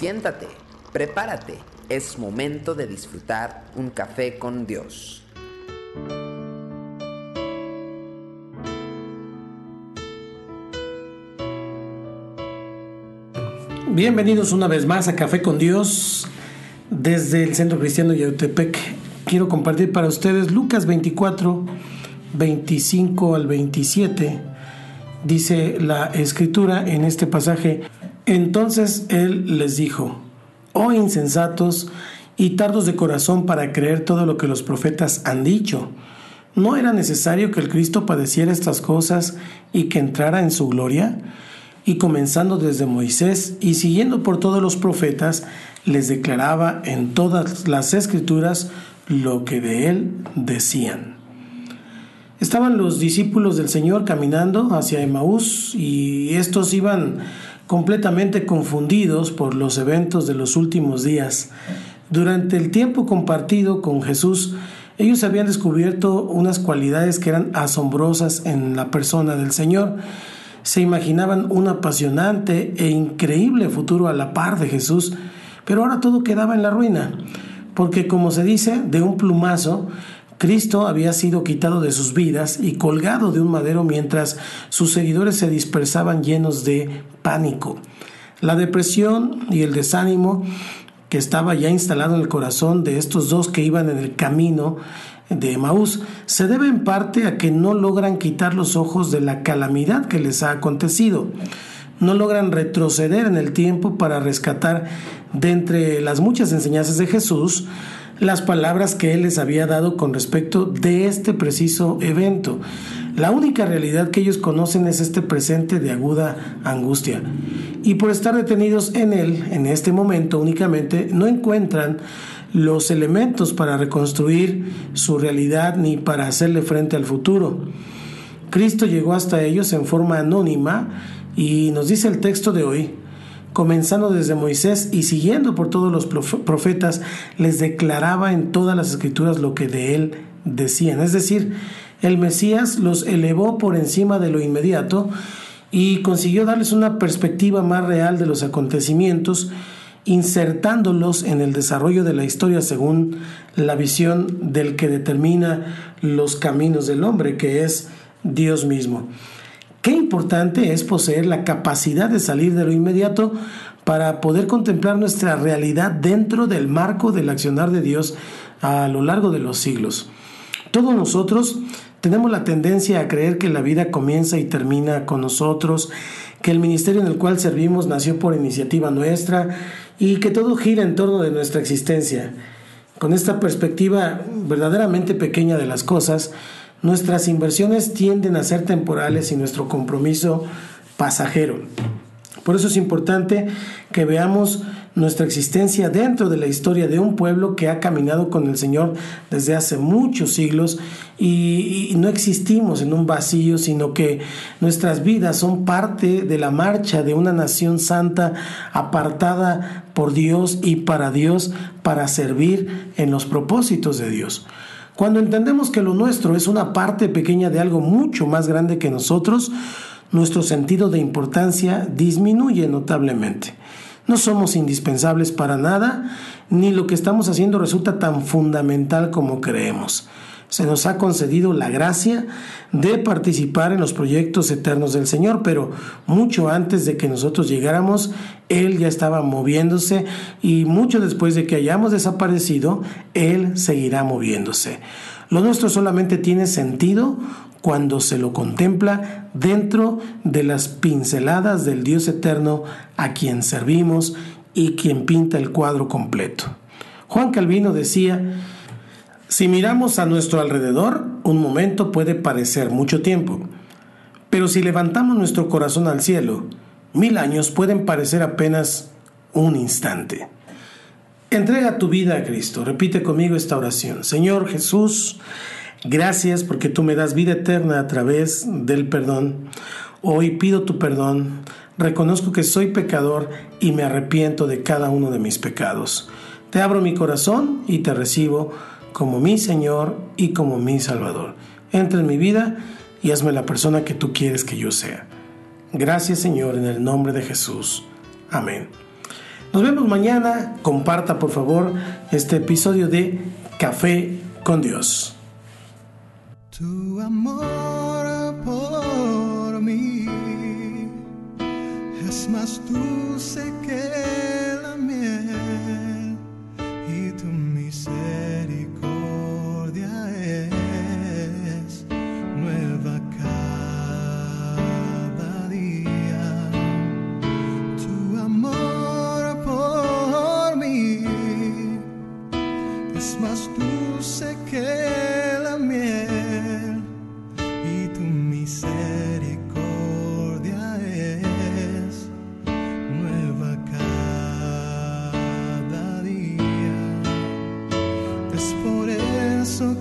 Siéntate, prepárate, es momento de disfrutar un café con Dios. Bienvenidos una vez más a Café con Dios desde el Centro Cristiano Yautepec. Quiero compartir para ustedes Lucas 24, 25 al 27. Dice la escritura en este pasaje, entonces él les dijo, oh insensatos y tardos de corazón para creer todo lo que los profetas han dicho. ¿No era necesario que el Cristo padeciera estas cosas y que entrara en su gloria? Y comenzando desde Moisés y siguiendo por todos los profetas, les declaraba en todas las escrituras lo que de él decían. Estaban los discípulos del Señor caminando hacia Emaús y estos iban completamente confundidos por los eventos de los últimos días. Durante el tiempo compartido con Jesús, ellos habían descubierto unas cualidades que eran asombrosas en la persona del Señor. Se imaginaban un apasionante e increíble futuro a la par de Jesús, pero ahora todo quedaba en la ruina, porque como se dice, de un plumazo, Cristo había sido quitado de sus vidas y colgado de un madero mientras sus seguidores se dispersaban llenos de pánico. La depresión y el desánimo que estaba ya instalado en el corazón de estos dos que iban en el camino de Emaús se debe en parte a que no logran quitar los ojos de la calamidad que les ha acontecido. No logran retroceder en el tiempo para rescatar de entre las muchas enseñanzas de Jesús las palabras que él les había dado con respecto de este preciso evento. La única realidad que ellos conocen es este presente de aguda angustia. Y por estar detenidos en él, en este momento únicamente, no encuentran los elementos para reconstruir su realidad ni para hacerle frente al futuro. Cristo llegó hasta ellos en forma anónima y nos dice el texto de hoy, comenzando desde Moisés y siguiendo por todos los profetas, les declaraba en todas las escrituras lo que de él decían. Es decir, el Mesías los elevó por encima de lo inmediato y consiguió darles una perspectiva más real de los acontecimientos, insertándolos en el desarrollo de la historia según la visión del que determina los caminos del hombre, que es Dios mismo. Qué importante es poseer la capacidad de salir de lo inmediato para poder contemplar nuestra realidad dentro del marco del accionar de Dios a lo largo de los siglos. Todos nosotros tenemos la tendencia a creer que la vida comienza y termina con nosotros, que el ministerio en el cual servimos nació por iniciativa nuestra y que todo gira en torno de nuestra existencia. Con esta perspectiva verdaderamente pequeña de las cosas, Nuestras inversiones tienden a ser temporales y nuestro compromiso pasajero. Por eso es importante que veamos nuestra existencia dentro de la historia de un pueblo que ha caminado con el Señor desde hace muchos siglos y, no existimos en un vacío, sino que nuestras vidas son parte de la marcha de una nación santa apartada por Dios y para Dios para servir en los propósitos de Dios. Cuando entendemos que lo nuestro es una parte pequeña de algo mucho más grande que nosotros, nuestro sentido de importancia disminuye notablemente. No somos indispensables para nada, ni lo que estamos haciendo resulta tan fundamental como creemos se nos ha concedido la gracia de participar en los proyectos eternos del Señor, pero mucho antes de que nosotros llegáramos, Él ya estaba moviéndose y mucho después de que hayamos desaparecido, Él seguirá moviéndose. Lo nuestro solamente tiene sentido cuando se lo contempla dentro de las pinceladas del Dios eterno a quien servimos y quien pinta el cuadro completo. Juan Calvino decía, si miramos a nuestro alrededor, un momento puede parecer mucho tiempo, pero si levantamos nuestro corazón al cielo, mil años pueden parecer apenas un instante. Entrega tu vida a Cristo. Repite conmigo esta oración. Señor Jesús, gracias porque tú me das vida eterna a través del perdón. Hoy pido tu perdón. Reconozco que soy pecador y me arrepiento de cada uno de mis pecados. Te abro mi corazón y te recibo como mi Señor y como mi Salvador. Entra en mi vida y hazme la persona que tú quieres que yo sea. Gracias Señor en el nombre de Jesús. Amén. Nos vemos mañana. Comparta por favor este episodio de Café con Dios. Tu amor por mí es más dulce que la miel misericordia